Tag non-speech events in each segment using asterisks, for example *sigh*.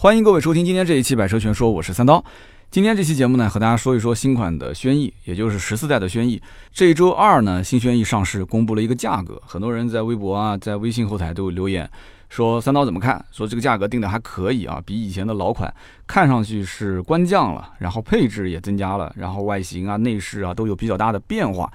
欢迎各位收听今天这一期《百车全说》，我是三刀。今天这期节目呢，和大家说一说新款的轩逸，也就是十四代的轩逸。这一周二呢，新轩逸上市，公布了一个价格。很多人在微博啊，在微信后台都有留言说：“三刀怎么看？说这个价格定的还可以啊，比以前的老款看上去是官降了，然后配置也增加了，然后外形啊、内饰啊都有比较大的变化。”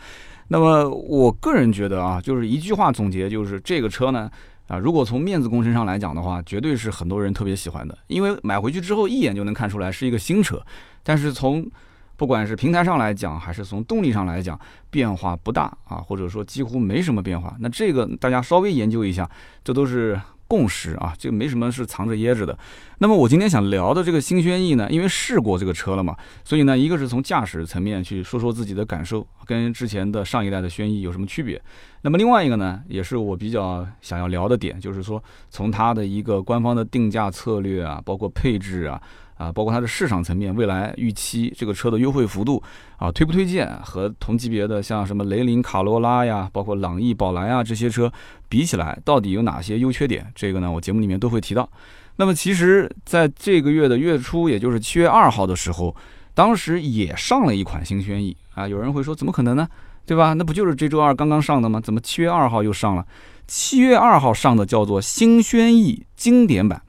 那么我个人觉得啊，就是一句话总结，就是这个车呢。啊，如果从面子工程上来讲的话，绝对是很多人特别喜欢的，因为买回去之后一眼就能看出来是一个新车。但是从不管是平台上来讲，还是从动力上来讲，变化不大啊，或者说几乎没什么变化。那这个大家稍微研究一下，这都是。共识啊，这个没什么是藏着掖着的。那么我今天想聊的这个新轩逸呢，因为试过这个车了嘛，所以呢，一个是从驾驶层面去说说自己的感受，跟之前的上一代的轩逸有什么区别。那么另外一个呢，也是我比较想要聊的点，就是说从它的一个官方的定价策略啊，包括配置啊。啊，包括它的市场层面，未来预期这个车的优惠幅度啊，推不推荐和同级别的像什么雷凌、卡罗拉呀，包括朗逸、宝来啊这些车比起来，到底有哪些优缺点？这个呢，我节目里面都会提到。那么其实在这个月的月初，也就是七月二号的时候，当时也上了一款新轩逸啊。有人会说，怎么可能呢？对吧？那不就是这周二刚刚上的吗？怎么七月二号又上了？七月二号上的叫做新轩逸经典版。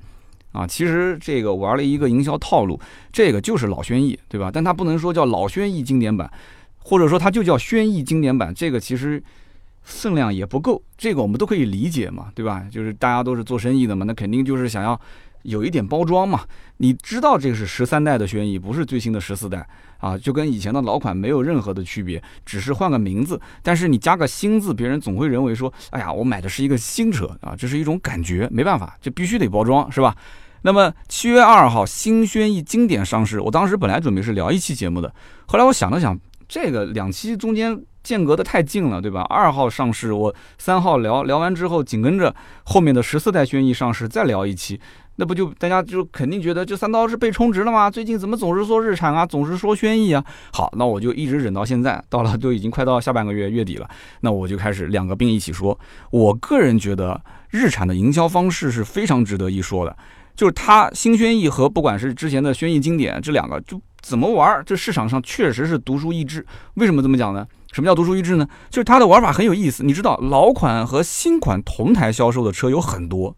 啊，其实这个玩了一个营销套路，这个就是老轩逸，对吧？但它不能说叫老轩逸经典版，或者说它就叫轩逸经典版，这个其实分量也不够，这个我们都可以理解嘛，对吧？就是大家都是做生意的嘛，那肯定就是想要有一点包装嘛。你知道这个是十三代的轩逸，不是最新的十四代啊，就跟以前的老款没有任何的区别，只是换个名字，但是你加个新字，别人总会认为说，哎呀，我买的是一个新车啊，这是一种感觉，没办法，这必须得包装，是吧？那么七月二号新轩逸经典上市，我当时本来准备是聊一期节目的，后来我想了想，这个两期中间间隔的太近了，对吧？二号上市，我三号聊聊完之后，紧跟着后面的十四代轩逸上市，再聊一期，那不就大家就肯定觉得这三刀是被充值了吗？最近怎么总是说日产啊，总是说轩逸啊？好，那我就一直忍到现在，到了都已经快到下半个月月底了，那我就开始两个并一起说。我个人觉得日产的营销方式是非常值得一说的。就是它新轩逸和不管是之前的轩逸经典这两个，就怎么玩，这市场上确实是独树一帜。为什么这么讲呢？什么叫独树一帜呢？就是它的玩法很有意思。你知道老款和新款同台销售的车有很多，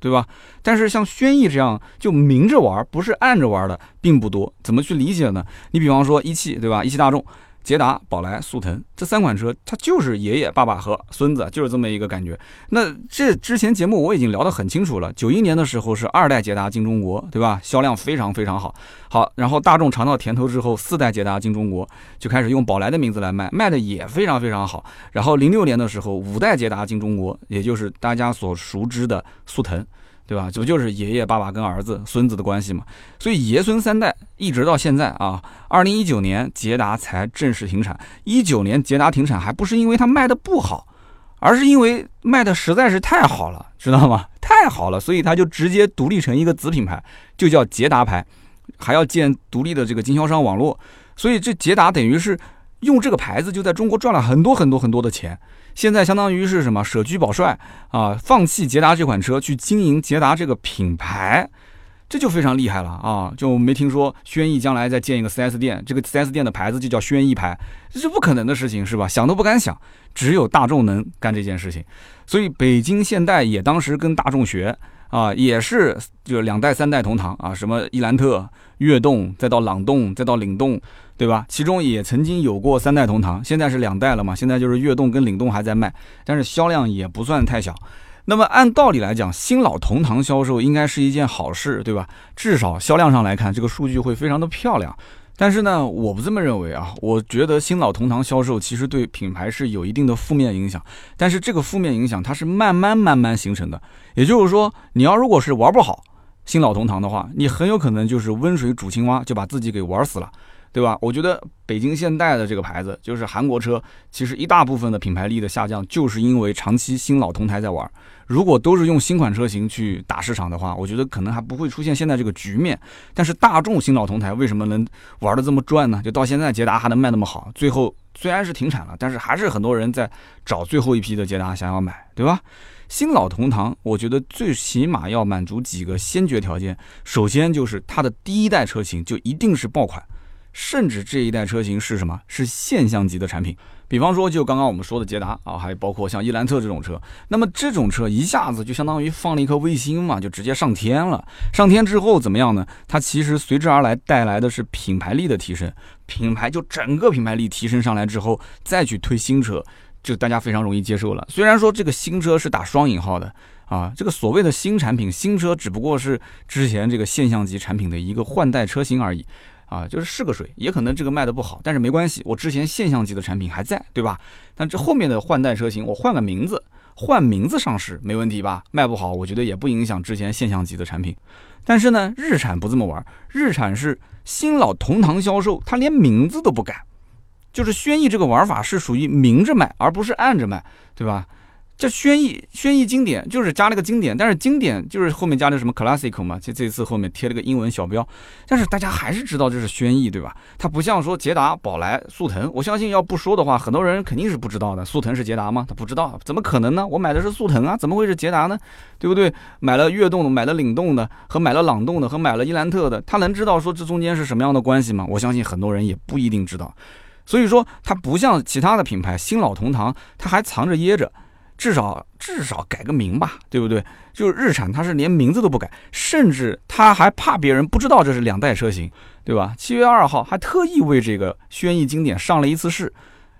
对吧？但是像轩逸这样就明着玩，不是暗着玩的并不多。怎么去理解呢？你比方说一汽，对吧？一汽大众。捷达、宝来、速腾这三款车，它就是爷爷、爸爸和孙子，就是这么一个感觉。那这之前节目我已经聊得很清楚了。九一年的时候是二代捷达进中国，对吧？销量非常非常好。好，然后大众尝到甜头之后，四代捷达进中国就开始用宝来的名字来卖，卖的也非常非常好。然后零六年的时候，五代捷达进中国，也就是大家所熟知的速腾。对吧？这不就是爷爷、爸爸跟儿子、孙子的关系嘛？所以爷孙三代一直到现在啊，二零一九年捷达才正式停产。一九年捷达停产还不是因为它卖的不好，而是因为卖的实在是太好了，知道吗？太好了，所以它就直接独立成一个子品牌，就叫捷达牌，还要建独立的这个经销商网络。所以这捷达等于是用这个牌子就在中国赚了很多很多很多的钱。现在相当于是什么舍居保帅啊，放弃捷达这款车去经营捷达这个品牌，这就非常厉害了啊！就没听说轩逸将来再建一个 4S 店，这个 4S 店的牌子就叫轩逸牌，这是不可能的事情是吧？想都不敢想，只有大众能干这件事情。所以北京现代也当时跟大众学啊，也是就两代三代同堂啊，什么伊兰特、悦动，再到朗动，再到领动。对吧？其中也曾经有过三代同堂，现在是两代了嘛？现在就是悦动跟领动还在卖，但是销量也不算太小。那么按道理来讲，新老同堂销售应该是一件好事，对吧？至少销量上来看，这个数据会非常的漂亮。但是呢，我不这么认为啊。我觉得新老同堂销售其实对品牌是有一定的负面影响，但是这个负面影响它是慢慢慢慢形成的。也就是说，你要如果是玩不好新老同堂的话，你很有可能就是温水煮青蛙，就把自己给玩死了。对吧？我觉得北京现代的这个牌子，就是韩国车，其实一大部分的品牌力的下降，就是因为长期新老同台在玩。如果都是用新款车型去打市场的话，我觉得可能还不会出现现在这个局面。但是大众新老同台为什么能玩的这么转呢？就到现在捷达还能卖那么好，最后虽然是停产了，但是还是很多人在找最后一批的捷达想要买，对吧？新老同堂，我觉得最起码要满足几个先决条件。首先就是它的第一代车型就一定是爆款，甚至这一代车型是什么？是现象级的产品。比方说，就刚刚我们说的捷达啊，还包括像伊兰特这种车，那么这种车一下子就相当于放了一颗卫星嘛，就直接上天了。上天之后怎么样呢？它其实随之而来带来的是品牌力的提升，品牌就整个品牌力提升上来之后，再去推新车，就大家非常容易接受了。虽然说这个新车是打双引号的啊，这个所谓的新产品、新车只不过是之前这个现象级产品的一个换代车型而已。啊，就是试个水，也可能这个卖的不好，但是没关系，我之前现象级的产品还在，对吧？但这后面的换代车型，我换个名字，换名字上市没问题吧？卖不好，我觉得也不影响之前现象级的产品。但是呢，日产不这么玩，日产是新老同堂销售，它连名字都不改，就是轩逸这个玩法是属于明着卖，而不是暗着卖，对吧？这轩逸，轩逸经典就是加了个经典，但是经典就是后面加了什么 classic 嘛，就这次后面贴了个英文小标，但是大家还是知道这是轩逸，对吧？它不像说捷达、宝来、速腾，我相信要不说的话，很多人肯定是不知道的。速腾是捷达吗？他不知道，怎么可能呢？我买的是速腾啊，怎么会是捷达呢？对不对？买了悦动的，买了领动的，和买了朗动的，和买了伊兰特的，他能知道说这中间是什么样的关系吗？我相信很多人也不一定知道。所以说，它不像其他的品牌新老同堂，它还藏着掖着。至少至少改个名吧，对不对？就是日产，它是连名字都不改，甚至他还怕别人不知道这是两代车型，对吧？七月二号还特意为这个轩逸经典上了一次市，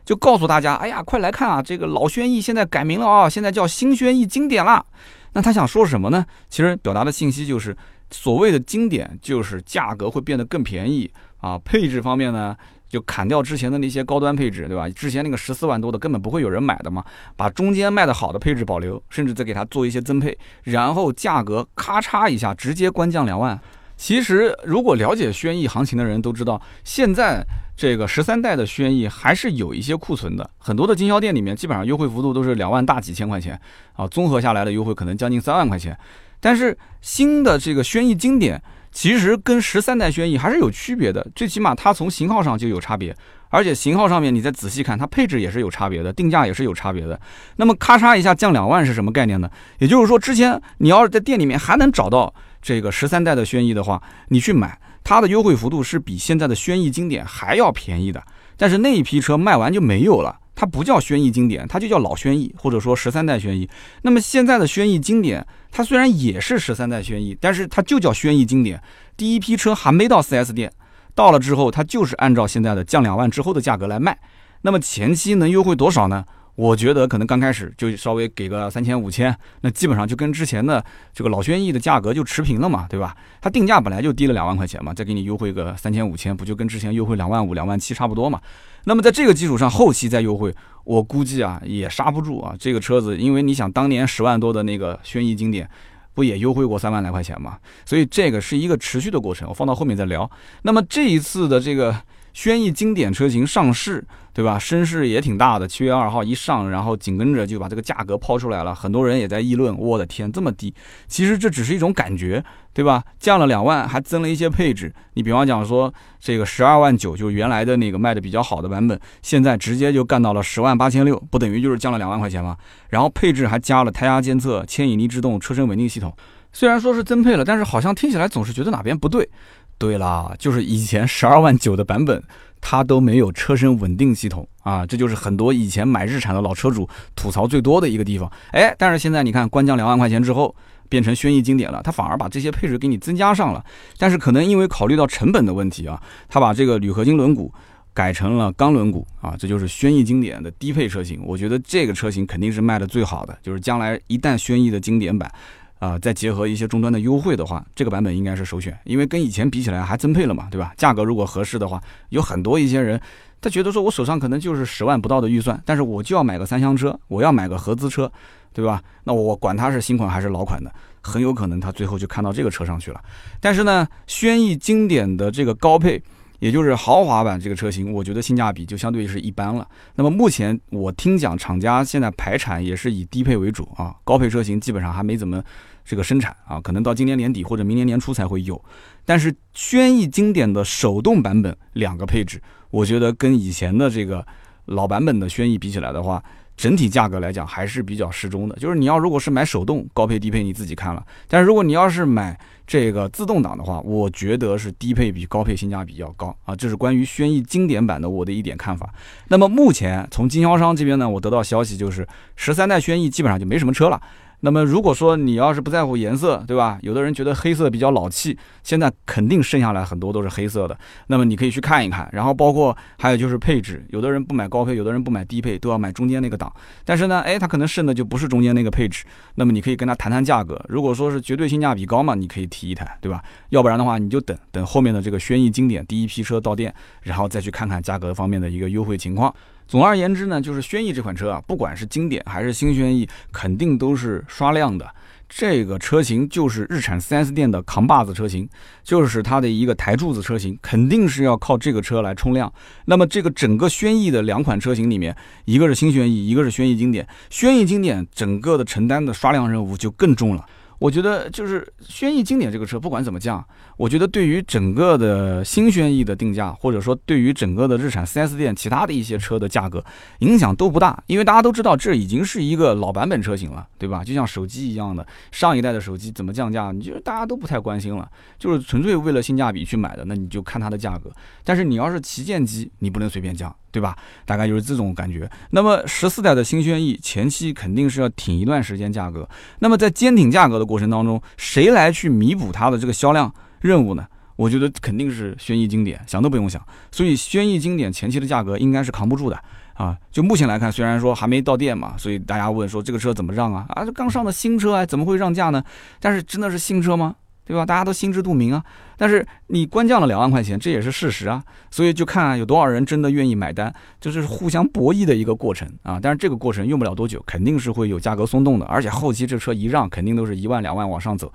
就告诉大家，哎呀，快来看啊，这个老轩逸现在改名了啊，现在叫新轩逸经典了。那他想说什么呢？其实表达的信息就是，所谓的经典就是价格会变得更便宜啊，配置方面呢？就砍掉之前的那些高端配置，对吧？之前那个十四万多的根本不会有人买的嘛，把中间卖的好的配置保留，甚至再给它做一些增配，然后价格咔嚓一下直接官降两万。其实如果了解轩逸行情的人都知道，现在这个十三代的轩逸还是有一些库存的，很多的经销店里面基本上优惠幅度都是两万大几千块钱啊，综合下来的优惠可能将近三万块钱。但是新的这个轩逸经典。其实跟十三代轩逸还是有区别的，最起码它从型号上就有差别，而且型号上面你再仔细看，它配置也是有差别的，定价也是有差别的。那么咔嚓一下降两万是什么概念呢？也就是说，之前你要是在店里面还能找到这个十三代的轩逸的话，你去买它的优惠幅度是比现在的轩逸经典还要便宜的。但是那一批车卖完就没有了，它不叫轩逸经典，它就叫老轩逸，或者说十三代轩逸。那么现在的轩逸经典。它虽然也是十三代轩逸，但是它就叫轩逸经典。第一批车还没到 4S 店，到了之后，它就是按照现在的降两万之后的价格来卖。那么前期能优惠多少呢？我觉得可能刚开始就稍微给个三千五千，那基本上就跟之前的这个老轩逸的价格就持平了嘛，对吧？它定价本来就低了两万块钱嘛，再给你优惠个三千五千，不就跟之前优惠两万五、两万七差不多嘛？那么在这个基础上，后期再优惠，我估计啊也刹不住啊。这个车子，因为你想当年十万多的那个轩逸经典，不也优惠过三万来块钱嘛？所以这个是一个持续的过程，我放到后面再聊。那么这一次的这个。轩逸经典车型上市，对吧？声势也挺大的。七月二号一上，然后紧跟着就把这个价格抛出来了，很多人也在议论。我的天，这么低！其实这只是一种感觉，对吧？降了两万，还增了一些配置。你比方讲说，这个十二万九，就原来的那个卖的比较好的版本，现在直接就干到了十万八千六，不等于就是降了两万块钱吗？然后配置还加了胎压监测、牵引力制动、车身稳定系统。虽然说是增配了，但是好像听起来总是觉得哪边不对。对啦，就是以前十二万九的版本，它都没有车身稳定系统啊，这就是很多以前买日产的老车主吐槽最多的一个地方。哎，但是现在你看，官降两万块钱之后，变成轩逸经典了，它反而把这些配置给你增加上了。但是可能因为考虑到成本的问题啊，它把这个铝合金轮毂改成了钢轮毂啊，这就是轩逸经典的低配车型。我觉得这个车型肯定是卖的最好的，就是将来一旦轩逸的经典版。啊，再结合一些终端的优惠的话，这个版本应该是首选，因为跟以前比起来还增配了嘛，对吧？价格如果合适的话，有很多一些人，他觉得说我手上可能就是十万不到的预算，但是我就要买个三厢车，我要买个合资车，对吧？那我管它是新款还是老款的，很有可能他最后就看到这个车上去了。但是呢，轩逸经典的这个高配。也就是豪华版这个车型，我觉得性价比就相对是一般了。那么目前我听讲，厂家现在排产也是以低配为主啊，高配车型基本上还没怎么这个生产啊，可能到今年年底或者明年年初才会有。但是轩逸经典的手动版本两个配置，我觉得跟以前的这个老版本的轩逸比起来的话，整体价格来讲还是比较适中的。就是你要如果是买手动高配低配，你自己看了。但是如果你要是买这个自动挡的话，我觉得是低配比高配性价比要高啊。这是关于轩逸经典版的我的一点看法。那么目前从经销商这边呢，我得到消息就是十三代轩逸基本上就没什么车了。那么如果说你要是不在乎颜色，对吧？有的人觉得黑色比较老气，现在肯定剩下来很多都是黑色的。那么你可以去看一看，然后包括还有就是配置，有的人不买高配，有的人不买低配，都要买中间那个档。但是呢，哎，他可能剩的就不是中间那个配置。那么你可以跟他谈谈价格，如果说是绝对性价比高嘛，你可以提一台，对吧？要不然的话，你就等等后面的这个轩逸经典第一批车到店，然后再去看看价格方面的一个优惠情况。总而言之呢，就是轩逸这款车啊，不管是经典还是新轩逸，肯定都是刷量的。这个车型就是日产 4S 店的扛把子车型，就是它的一个台柱子车型，肯定是要靠这个车来冲量。那么这个整个轩逸的两款车型里面，一个是新轩逸，一个是轩逸经典。轩逸经典整个的承担的刷量任务就更重了。我觉得就是轩逸经典这个车，不管怎么降，我觉得对于整个的新轩逸的定价，或者说对于整个的日产 4S 店其他的一些车的价格影响都不大，因为大家都知道这已经是一个老版本车型了，对吧？就像手机一样的，上一代的手机怎么降价，你觉得大家都不太关心了，就是纯粹为了性价比去买的，那你就看它的价格。但是你要是旗舰机，你不能随便降。对吧？大概就是这种感觉。那么十四代的新轩逸前期肯定是要挺一段时间价格。那么在坚挺价格的过程当中，谁来去弥补它的这个销量任务呢？我觉得肯定是轩逸经典，想都不用想。所以轩逸经典前期的价格应该是扛不住的啊。就目前来看，虽然说还没到店嘛，所以大家问说这个车怎么让啊？啊，这刚上的新车啊，怎么会让价呢？但是真的是新车吗？对吧？大家都心知肚明啊。但是你官降了两万块钱，这也是事实啊。所以就看有多少人真的愿意买单，就是互相博弈的一个过程啊。但是这个过程用不了多久，肯定是会有价格松动的。而且后期这车一让，肯定都是一万两万往上走。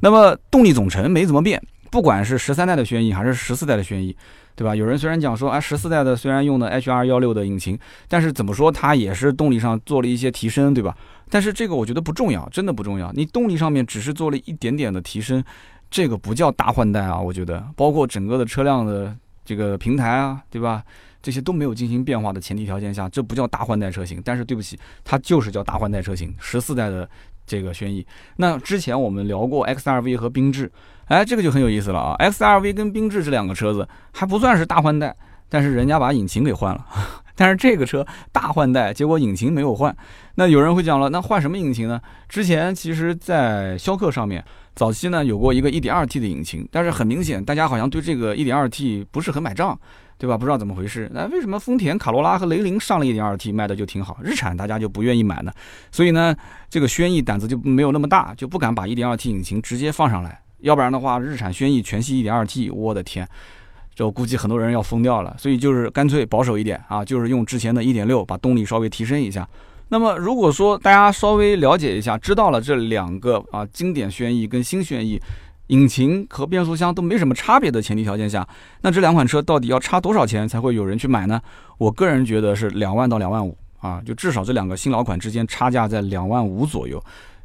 那么动力总成没怎么变，不管是十三代的轩逸还是十四代的轩逸，对吧？有人虽然讲说，哎，十四代的虽然用的 HR 幺六的引擎，但是怎么说它也是动力上做了一些提升，对吧？但是这个我觉得不重要，真的不重要。你动力上面只是做了一点点的提升，这个不叫大换代啊。我觉得，包括整个的车辆的这个平台啊，对吧？这些都没有进行变化的前提条件下，这不叫大换代车型。但是对不起，它就是叫大换代车型。十四代的这个轩逸，那之前我们聊过 XRV 和缤智，哎，这个就很有意思了啊。XRV 跟缤智这两个车子还不算是大换代，但是人家把引擎给换了。但是这个车大换代，结果引擎没有换。那有人会讲了，那换什么引擎呢？之前其实，在逍客上面，早期呢有过一个 1.2T 的引擎，但是很明显，大家好像对这个 1.2T 不是很买账，对吧？不知道怎么回事。那为什么丰田卡罗拉和雷凌上了 1.2T 卖的就挺好，日产大家就不愿意买呢？所以呢，这个轩逸胆子就没有那么大，就不敢把 1.2T 引擎直接放上来。要不然的话，日产轩逸全系 1.2T，我的天！就估计很多人要疯掉了，所以就是干脆保守一点啊，就是用之前的一点六把动力稍微提升一下。那么如果说大家稍微了解一下，知道了这两个啊经典轩逸跟新轩逸引擎和变速箱都没什么差别的前提条件下，那这两款车到底要差多少钱才会有人去买呢？我个人觉得是两万到两万五啊，就至少这两个新老款之间差价在两万五左右。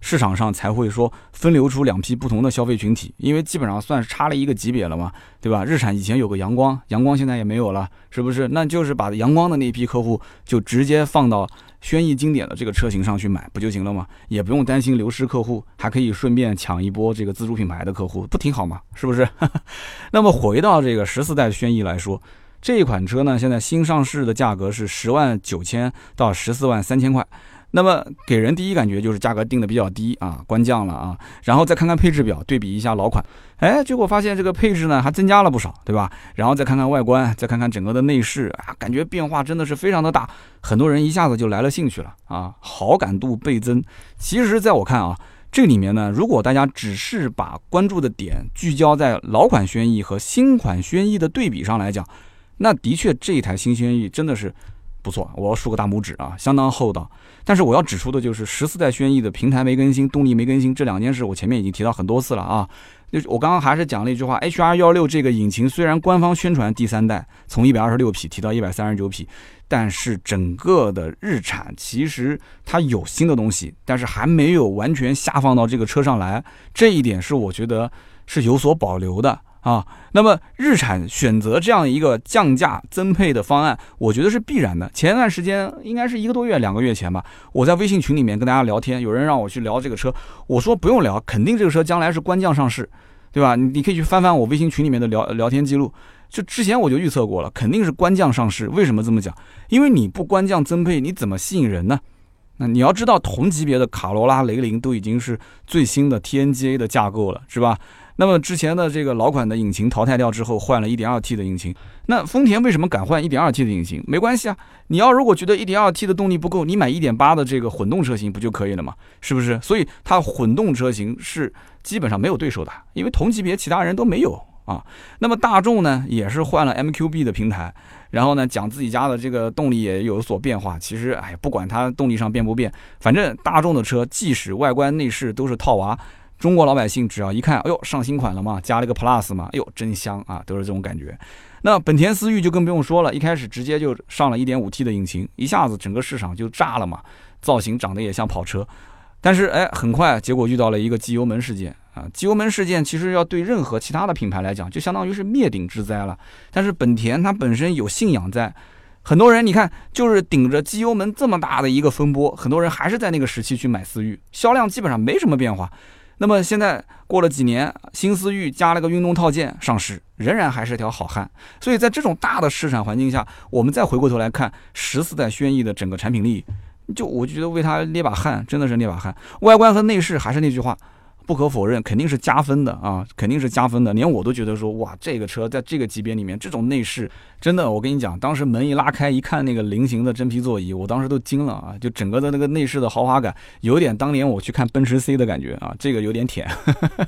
市场上才会说分流出两批不同的消费群体，因为基本上算是差了一个级别了嘛，对吧？日产以前有个阳光，阳光现在也没有了，是不是？那就是把阳光的那批客户就直接放到轩逸经典的这个车型上去买，不就行了吗？也不用担心流失客户，还可以顺便抢一波这个自主品牌的客户，不挺好吗？是不是？*laughs* 那么回到这个十四代轩逸来说，这一款车呢，现在新上市的价格是十万九千到十四万三千块。那么给人第一感觉就是价格定的比较低啊，官降了啊，然后再看看配置表，对比一下老款，哎，结果发现这个配置呢还增加了不少，对吧？然后再看看外观，再看看整个的内饰啊，感觉变化真的是非常的大，很多人一下子就来了兴趣了啊，好感度倍增。其实，在我看啊，这里面呢，如果大家只是把关注的点聚焦在老款轩逸和新款轩逸的对比上来讲，那的确这一台新轩逸真的是。不错，我要竖个大拇指啊，相当厚道。但是我要指出的就是十四代轩逸的平台没更新，动力没更新这两件事，我前面已经提到很多次了啊。就我刚刚还是讲了一句话，HR 幺六这个引擎虽然官方宣传第三代从一百二十六匹提到一百三十九匹，但是整个的日产其实它有新的东西，但是还没有完全下放到这个车上来，这一点是我觉得是有所保留的。啊。那么日产选择这样一个降价增配的方案，我觉得是必然的。前一段时间应该是一个多月、两个月前吧，我在微信群里面跟大家聊天，有人让我去聊这个车，我说不用聊，肯定这个车将来是官降上市，对吧？你你可以去翻翻我微信群里面的聊聊天记录，就之前我就预测过了，肯定是官降上市。为什么这么讲？因为你不官降增配，你怎么吸引人呢？那你要知道，同级别的卡罗拉、雷凌都已经是最新的 TNGA 的架构了，是吧？那么之前的这个老款的引擎淘汰掉之后，换了 1.2T 的引擎。那丰田为什么敢换 1.2T 的引擎？没关系啊，你要如果觉得 1.2T 的动力不够，你买1.8的这个混动车型不就可以了吗？是不是？所以它混动车型是基本上没有对手的，因为同级别其他人都没有啊。那么大众呢，也是换了 MQB 的平台。然后呢，讲自己家的这个动力也有所变化。其实，哎，不管它动力上变不变，反正大众的车即使外观内饰都是套娃，中国老百姓只要一看，哎呦，上新款了嘛，加了个 Plus 嘛，哎呦，真香啊，都是这种感觉。那本田思域就更不用说了，一开始直接就上了一点五 T 的引擎，一下子整个市场就炸了嘛，造型长得也像跑车。但是，哎，很快结果遇到了一个机油门事件。啊，机油门事件其实要对任何其他的品牌来讲，就相当于是灭顶之灾了。但是本田它本身有信仰在，很多人你看，就是顶着机油门这么大的一个风波，很多人还是在那个时期去买思域，销量基本上没什么变化。那么现在过了几年，新思域加了个运动套件上市，仍然还是条好汉。所以在这种大的市场环境下，我们再回过头来看十四代轩逸的整个产品力，就我就觉得为它捏把汗，真的是捏把汗。外观和内饰还是那句话。不可否认，肯定是加分的啊，肯定是加分的。连我都觉得说，哇，这个车在这个级别里面，这种内饰真的，我跟你讲，当时门一拉开，一看那个菱形的真皮座椅，我当时都惊了啊！就整个的那个内饰的豪华感，有点当年我去看奔驰 C 的感觉啊，这个有点舔。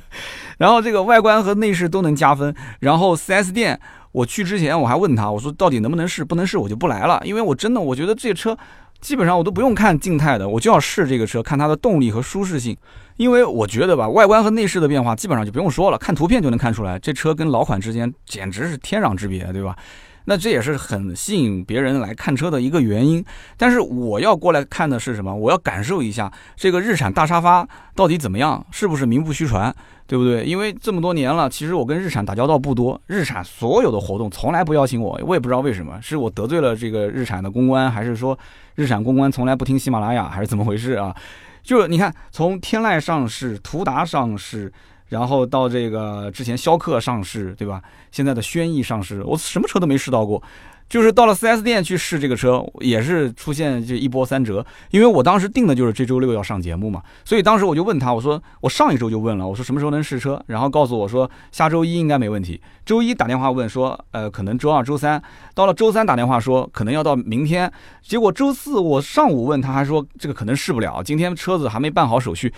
*laughs* 然后这个外观和内饰都能加分。然后 4S 店我去之前我还问他，我说到底能不能试？不能试我就不来了，因为我真的我觉得这车基本上我都不用看静态的，我就要试这个车，看它的动力和舒适性。因为我觉得吧，外观和内饰的变化基本上就不用说了，看图片就能看出来，这车跟老款之间简直是天壤之别，对吧？那这也是很吸引别人来看车的一个原因。但是我要过来看的是什么？我要感受一下这个日产大沙发到底怎么样，是不是名不虚传，对不对？因为这么多年了，其实我跟日产打交道不多，日产所有的活动从来不邀请我，我也不知道为什么，是我得罪了这个日产的公关，还是说日产公关从来不听喜马拉雅，还是怎么回事啊？就你看，从天籁上市、途达上市，然后到这个之前逍客上市，对吧？现在的轩逸上市，我什么车都没试到过。就是到了 4S 店去试这个车，也是出现这一波三折。因为我当时定的就是这周六要上节目嘛，所以当时我就问他，我说我上一周就问了，我说什么时候能试车？然后告诉我说下周一应该没问题。周一打电话问说，呃，可能周二、周三。到了周三打电话说可能要到明天。结果周四我上午问他，还说这个可能试不了，今天车子还没办好手续。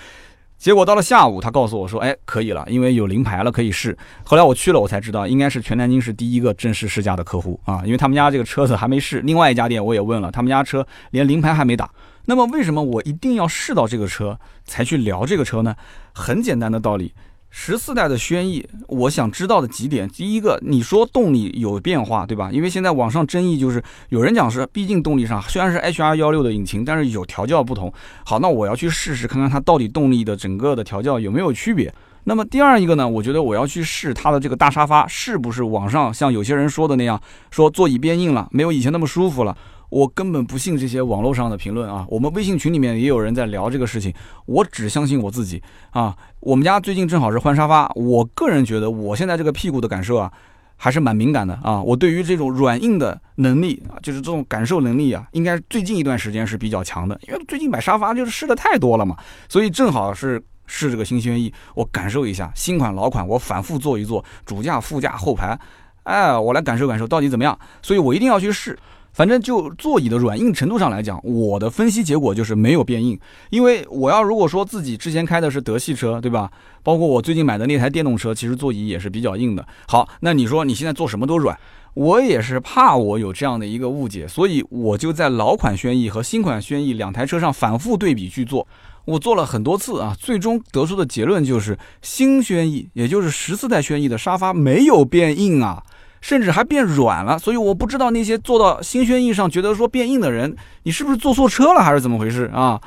结果到了下午，他告诉我说：“哎，可以了，因为有临牌了，可以试。”后来我去了，我才知道应该是全南京市第一个正式试驾的客户啊，因为他们家这个车子还没试。另外一家店我也问了，他们家车连临牌还没打。那么为什么我一定要试到这个车才去聊这个车呢？很简单的道理。十四代的轩逸，我想知道的几点，第一个，你说动力有变化，对吧？因为现在网上争议就是有人讲是，毕竟动力上虽然是 HR 幺六的引擎，但是有调教不同。好，那我要去试试看看它到底动力的整个的调教有没有区别。那么第二一个呢，我觉得我要去试它的这个大沙发是不是网上像有些人说的那样，说座椅变硬了，没有以前那么舒服了。我根本不信这些网络上的评论啊！我们微信群里面也有人在聊这个事情，我只相信我自己啊！我们家最近正好是换沙发，我个人觉得我现在这个屁股的感受啊，还是蛮敏感的啊！我对于这种软硬的能力啊，就是这种感受能力啊，应该最近一段时间是比较强的，因为最近买沙发就是试的太多了嘛，所以正好是试这个新轩逸，我感受一下新款老款，我反复坐一坐，主驾、副驾、后排，哎，我来感受感受到底怎么样，所以我一定要去试。反正就座椅的软硬程度上来讲，我的分析结果就是没有变硬。因为我要如果说自己之前开的是德系车，对吧？包括我最近买的那台电动车，其实座椅也是比较硬的。好，那你说你现在做什么都软，我也是怕我有这样的一个误解，所以我就在老款轩逸和新款轩逸两台车上反复对比去做。我做了很多次啊，最终得出的结论就是新轩逸，也就是十四代轩逸的沙发没有变硬啊。甚至还变软了，所以我不知道那些坐到新轩逸上觉得说变硬的人，你是不是坐错车了还是怎么回事啊？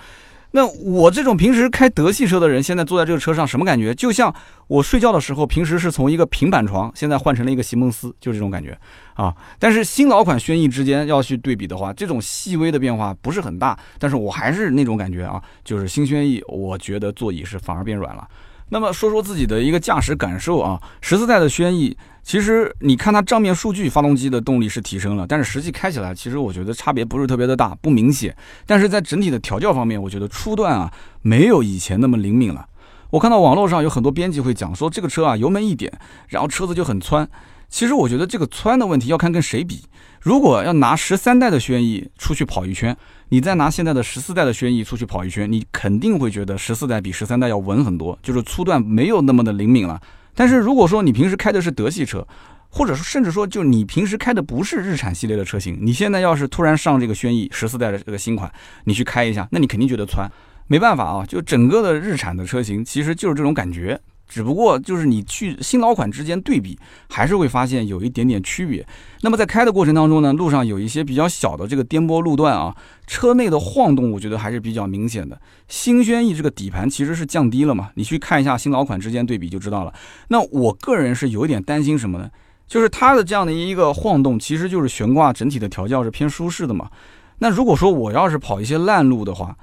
那我这种平时开德系车的人，现在坐在这个车上什么感觉？就像我睡觉的时候，平时是从一个平板床，现在换成了一个席梦思，就这种感觉啊。但是新老款轩逸之间要去对比的话，这种细微的变化不是很大，但是我还是那种感觉啊，就是新轩逸，我觉得座椅是反而变软了。那么说说自己的一个驾驶感受啊，十四代的轩逸，其实你看它账面数据，发动机的动力是提升了，但是实际开起来，其实我觉得差别不是特别的大，不明显。但是在整体的调教方面，我觉得初段啊没有以前那么灵敏了。我看到网络上有很多编辑会讲说，这个车啊油门一点，然后车子就很窜。其实我觉得这个窜的问题要看跟谁比。如果要拿十三代的轩逸出去跑一圈，你再拿现在的十四代的轩逸出去跑一圈，你肯定会觉得十四代比十三代要稳很多，就是初段没有那么的灵敏了。但是如果说你平时开的是德系车，或者说甚至说就你平时开的不是日产系列的车型，你现在要是突然上这个轩逸十四代的这个新款，你去开一下，那你肯定觉得窜。没办法啊，就整个的日产的车型其实就是这种感觉。只不过就是你去新老款之间对比，还是会发现有一点点区别。那么在开的过程当中呢，路上有一些比较小的这个颠簸路段啊，车内的晃动，我觉得还是比较明显的。新轩逸这个底盘其实是降低了嘛，你去看一下新老款之间对比就知道了。那我个人是有一点担心什么呢？就是它的这样的一个晃动，其实就是悬挂整体的调教是偏舒适的嘛。那如果说我要是跑一些烂路的话，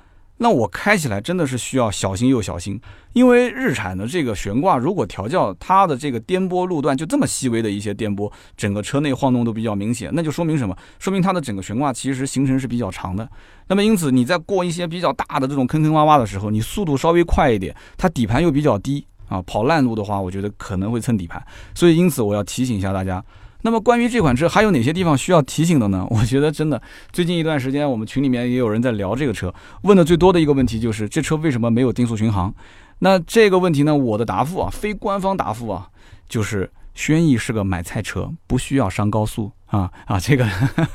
那我开起来真的是需要小心又小心，因为日产的这个悬挂如果调教它的这个颠簸路段就这么细微的一些颠簸，整个车内晃动都比较明显，那就说明什么？说明它的整个悬挂其实行程是比较长的。那么因此你在过一些比较大的这种坑坑洼洼的时候，你速度稍微快一点，它底盘又比较低啊，跑烂路的话，我觉得可能会蹭底盘。所以因此我要提醒一下大家。那么关于这款车还有哪些地方需要提醒的呢？*laughs* 我觉得真的，最近一段时间我们群里面也有人在聊这个车，问的最多的一个问题就是这车为什么没有定速巡航？那这个问题呢，我的答复啊，非官方答复啊，就是。轩逸是个买菜车，不需要上高速啊啊！这个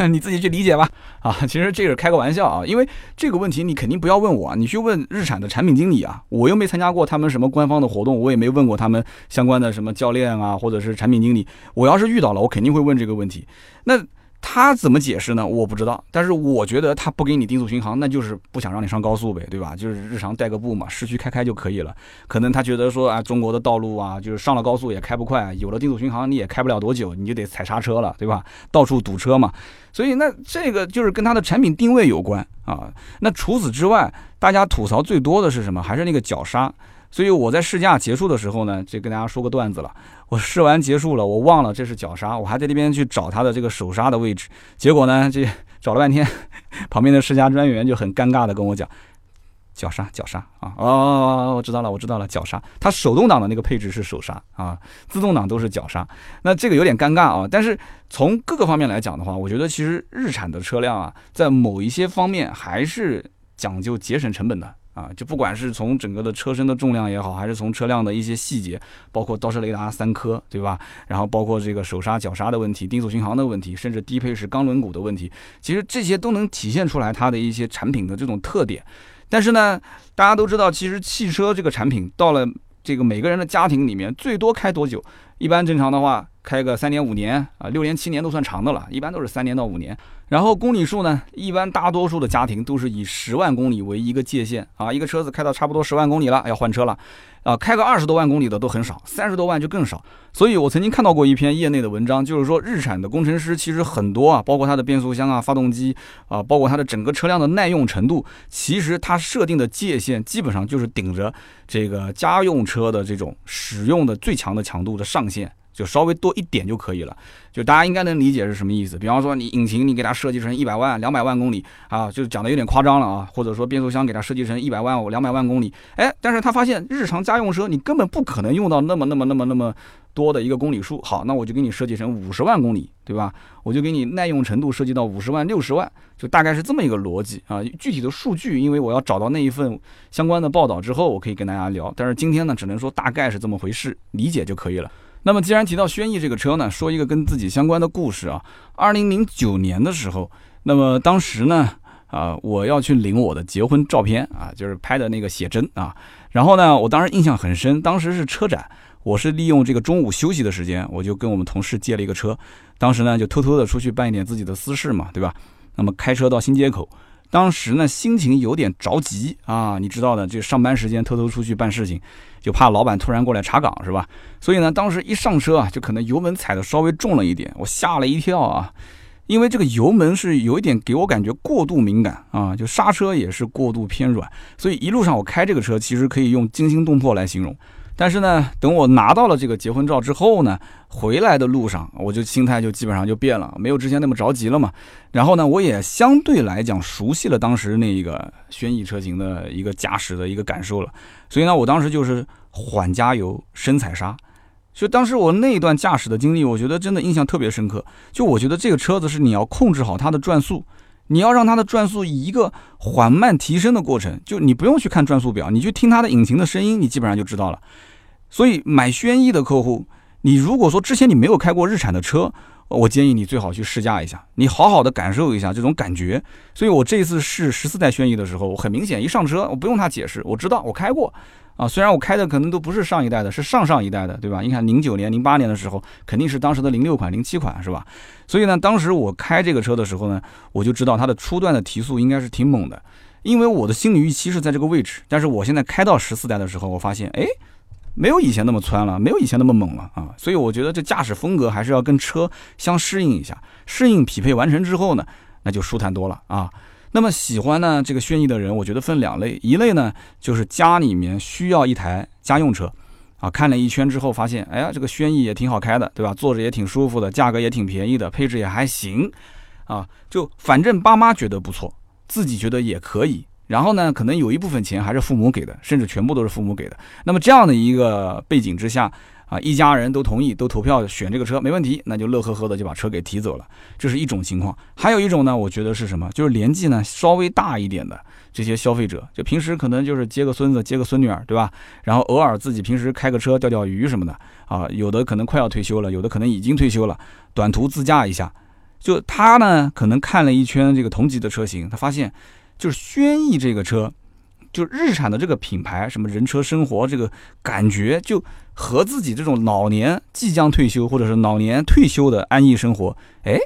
你自己去理解吧啊！其实这是开个玩笑啊，因为这个问题你肯定不要问我，你去问日产的产品经理啊。我又没参加过他们什么官方的活动，我也没问过他们相关的什么教练啊，或者是产品经理。我要是遇到了，我肯定会问这个问题。那。他怎么解释呢？我不知道，但是我觉得他不给你定速巡航，那就是不想让你上高速呗，对吧？就是日常带个步嘛，市区开开就可以了。可能他觉得说啊，中国的道路啊，就是上了高速也开不快，有了定速巡航你也开不了多久，你就得踩刹车了，对吧？到处堵车嘛。所以那这个就是跟它的产品定位有关啊。那除此之外，大家吐槽最多的是什么？还是那个脚刹。所以我在试驾结束的时候呢，就跟大家说个段子了。我试完结束了，我忘了这是脚刹，我还在那边去找它的这个手刹的位置。结果呢，这找了半天，*laughs* 旁边的试驾专员就很尴尬的跟我讲：“脚刹，脚刹啊！哦，我知道了，我知道了，脚刹。它手动挡的那个配置是手刹啊，自动挡都是脚刹。那这个有点尴尬啊。但是从各个方面来讲的话，我觉得其实日产的车辆啊，在某一些方面还是讲究节省成本的。啊，就不管是从整个的车身的重量也好，还是从车辆的一些细节，包括倒车雷达三颗，对吧？然后包括这个手刹、脚刹的问题、定速巡航的问题，甚至低配是钢轮毂的问题，其实这些都能体现出来它的一些产品的这种特点。但是呢，大家都知道，其实汽车这个产品到了这个每个人的家庭里面，最多开多久？一般正常的话，开个三年五年啊，六年七年都算长的了，一般都是三年到五年。然后公里数呢，一般大多数的家庭都是以十万公里为一个界限啊，一个车子开到差不多十万公里了，要换车了，啊，开个二十多万公里的都很少，三十多万就更少。所以我曾经看到过一篇业内的文章，就是说日产的工程师其实很多啊，包括它的变速箱啊、发动机啊，包括它的整个车辆的耐用程度，其实它设定的界限基本上就是顶着这个家用车的这种使用的最强的强度的上限。就稍微多一点就可以了，就大家应该能理解是什么意思。比方说，你引擎你给它设计成一百万、两百万公里啊，就讲的有点夸张了啊。或者说变速箱给它设计成一百万、两百万公里，哎，但是他发现日常家用车你根本不可能用到那么那么那么那么多的一个公里数。好，那我就给你设计成五十万公里，对吧？我就给你耐用程度设计到五十万、六十万，就大概是这么一个逻辑啊。具体的数据，因为我要找到那一份相关的报道之后，我可以跟大家聊。但是今天呢，只能说大概是这么回事，理解就可以了。那么，既然提到轩逸这个车呢，说一个跟自己相关的故事啊。二零零九年的时候，那么当时呢，啊，我要去领我的结婚照片啊，就是拍的那个写真啊。然后呢，我当时印象很深，当时是车展，我是利用这个中午休息的时间，我就跟我们同事借了一个车，当时呢就偷偷的出去办一点自己的私事嘛，对吧？那么开车到新街口，当时呢心情有点着急啊，你知道的，这上班时间偷偷出去办事情，就怕老板突然过来查岗是吧？所以呢，当时一上车啊，就可能油门踩的稍微重了一点，我吓了一跳啊，因为这个油门是有一点给我感觉过度敏感啊，就刹车也是过度偏软，所以一路上我开这个车其实可以用惊心动魄来形容。但是呢，等我拿到了这个结婚照之后呢，回来的路上我就心态就基本上就变了，没有之前那么着急了嘛。然后呢，我也相对来讲熟悉了当时那一个轩逸车型的一个驾驶的一个感受了。所以呢，我当时就是缓加油，深踩刹。就当时我那一段驾驶的经历，我觉得真的印象特别深刻。就我觉得这个车子是你要控制好它的转速，你要让它的转速以一个缓慢提升的过程。就你不用去看转速表，你去听它的引擎的声音，你基本上就知道了。所以买轩逸的客户，你如果说之前你没有开过日产的车，我建议你最好去试驾一下，你好好的感受一下这种感觉。所以我这一次试十四代轩逸的时候，我很明显一上车，我不用他解释，我知道我开过啊。虽然我开的可能都不是上一代的，是上上一代的，对吧？你看零九年、零八年的时候，肯定是当时的零六款、零七款，是吧？所以呢，当时我开这个车的时候呢，我就知道它的初段的提速应该是挺猛的，因为我的心理预期是在这个位置。但是我现在开到十四代的时候，我发现，哎。没有以前那么窜了，没有以前那么猛了啊！所以我觉得这驾驶风格还是要跟车相适应一下，适应匹配完成之后呢，那就舒坦多了啊。那么喜欢呢这个轩逸的人，我觉得分两类，一类呢就是家里面需要一台家用车啊，看了一圈之后发现，哎呀，这个轩逸也挺好开的，对吧？坐着也挺舒服的，价格也挺便宜的，配置也还行啊，就反正爸妈觉得不错，自己觉得也可以。然后呢，可能有一部分钱还是父母给的，甚至全部都是父母给的。那么这样的一个背景之下，啊，一家人都同意，都投票选这个车，没问题，那就乐呵呵的就把车给提走了。这是一种情况。还有一种呢，我觉得是什么？就是年纪呢稍微大一点的这些消费者，就平时可能就是接个孙子、接个孙女儿，对吧？然后偶尔自己平时开个车钓钓鱼什么的，啊，有的可能快要退休了，有的可能已经退休了，短途自驾一下。就他呢，可能看了一圈这个同级的车型，他发现。就是轩逸这个车，就日产的这个品牌，什么人车生活这个感觉，就和自己这种老年即将退休或者是老年退休的安逸生活，哎，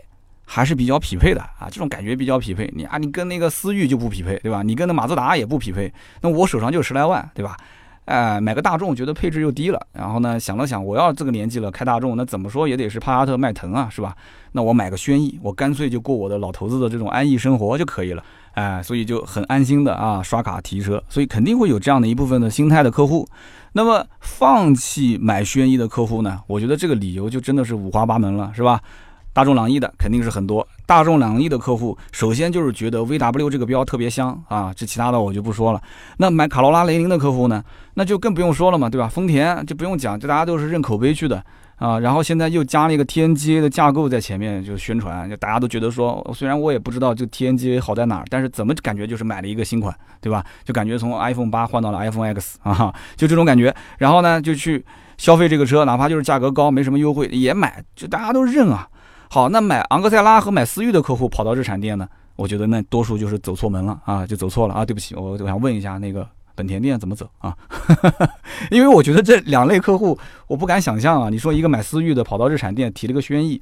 还是比较匹配的啊。这种感觉比较匹配。你啊，你跟那个思域就不匹配，对吧？你跟那马自达也不匹配。那我手上就十来万，对吧？哎，买个大众，觉得配置又低了。然后呢，想了想，我要这个年纪了开大众，那怎么说也得是帕萨特、迈腾啊，是吧？那我买个轩逸，我干脆就过我的老头子的这种安逸生活就可以了。哎，所以就很安心的啊，刷卡提车，所以肯定会有这样的一部分的心态的客户。那么放弃买轩逸的客户呢？我觉得这个理由就真的是五花八门了，是吧？大众朗逸的肯定是很多，大众朗逸的客户首先就是觉得 VW 这个标特别香啊，这其他的我就不说了。那买卡罗拉雷凌的客户呢，那就更不用说了嘛，对吧？丰田就不用讲，就大家都是认口碑去的。啊，然后现在又加了一个 TNGA 的架构在前面，就宣传，就大家都觉得说，虽然我也不知道这 TNGA 好在哪儿，但是怎么感觉就是买了一个新款，对吧？就感觉从 iPhone 八换到了 iPhone X 啊，就这种感觉。然后呢，就去消费这个车，哪怕就是价格高，没什么优惠也买，就大家都认啊。好，那买昂克赛拉和买思域的客户跑到日产店呢，我觉得那多数就是走错门了啊，就走错了啊。对不起，我我想问一下那个。本田店怎么走啊？*laughs* 因为我觉得这两类客户，我不敢想象啊。你说一个买思域的跑到日产店提了个轩逸，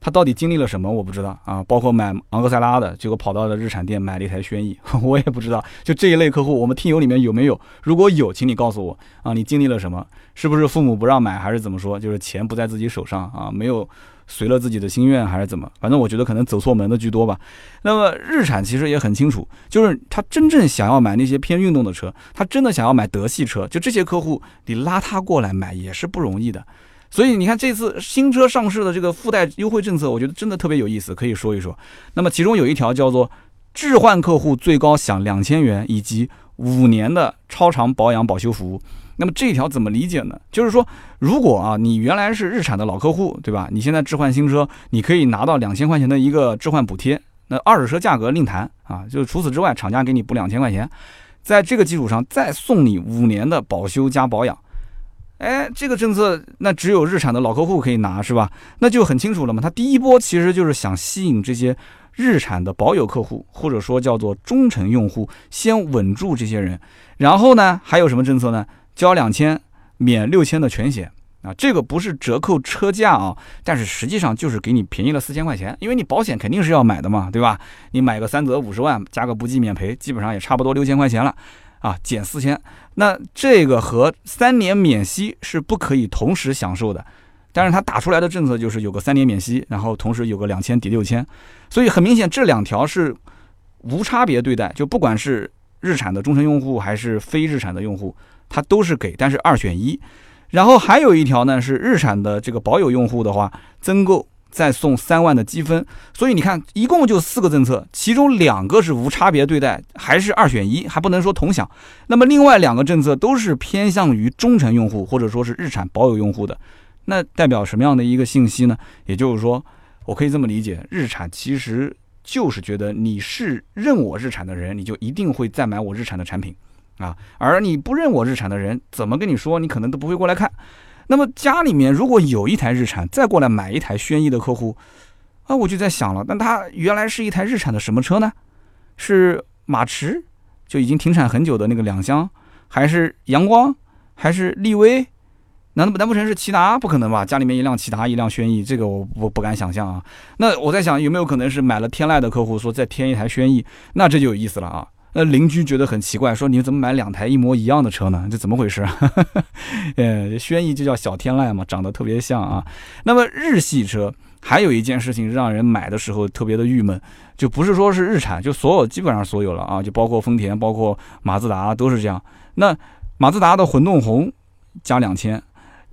他到底经历了什么？我不知道啊。包括买昂克赛拉的，结果跑到了日产店买了一台轩逸，*laughs* 我也不知道。就这一类客户，我们听友里面有没有？如果有，请你告诉我啊，你经历了什么？是不是父母不让买，还是怎么说？就是钱不在自己手上啊，没有。随了自己的心愿还是怎么？反正我觉得可能走错门的居多吧。那么日产其实也很清楚，就是他真正想要买那些偏运动的车，他真的想要买德系车，就这些客户你拉他过来买也是不容易的。所以你看这次新车上市的这个附带优惠政策，我觉得真的特别有意思，可以说一说。那么其中有一条叫做置换客户最高享两千元以及五年的超长保养保修服务。那么这一条怎么理解呢？就是说，如果啊，你原来是日产的老客户，对吧？你现在置换新车，你可以拿到两千块钱的一个置换补贴。那二手车价格另谈啊，就除此之外，厂家给你补两千块钱，在这个基础上再送你五年的保修加保养。哎，这个政策那只有日产的老客户可以拿，是吧？那就很清楚了嘛。他第一波其实就是想吸引这些日产的保有客户，或者说叫做忠诚用户，先稳住这些人。然后呢，还有什么政策呢？交两千免六千的全险啊，这个不是折扣车价啊，但是实际上就是给你便宜了四千块钱，因为你保险肯定是要买的嘛，对吧？你买个三责五十万，加个不计免赔，基本上也差不多六千块钱了啊，减四千，那这个和三年免息是不可以同时享受的。但是它打出来的政策就是有个三年免息，然后同时有个两千抵六千，所以很明显这两条是无差别对待，就不管是日产的终身用户还是非日产的用户，它都是给，但是二选一。然后还有一条呢是日产的这个保有用户的话，增购再送三万的积分。所以你看，一共就四个政策，其中两个是无差别对待，还是二选一，还不能说同享。那么另外两个政策都是偏向于忠诚用户或者说是日产保有用户的。那代表什么样的一个信息呢？也就是说，我可以这么理解，日产其实就是觉得你是认我日产的人，你就一定会再买我日产的产品，啊，而你不认我日产的人，怎么跟你说，你可能都不会过来看。那么家里面如果有一台日产，再过来买一台轩逸的客户，啊，我就在想了，那他原来是一台日产的什么车呢？是马驰，就已经停产很久的那个两厢，还是阳光，还是力威？难道难不成是骐达？不可能吧！家里面一辆骐达，一辆轩逸，这个我我不敢想象啊。那我在想，有没有可能是买了天籁的客户说再添一台轩逸？那这就有意思了啊。那邻居觉得很奇怪，说你怎么买两台一模一样的车呢？这怎么回事？*laughs* 呃，轩逸就叫小天籁嘛，长得特别像啊。那么日系车还有一件事情让人买的时候特别的郁闷，就不是说是日产，就所有基本上所有了啊，就包括丰田、包括马自达都是这样。那马自达的混动红加两千。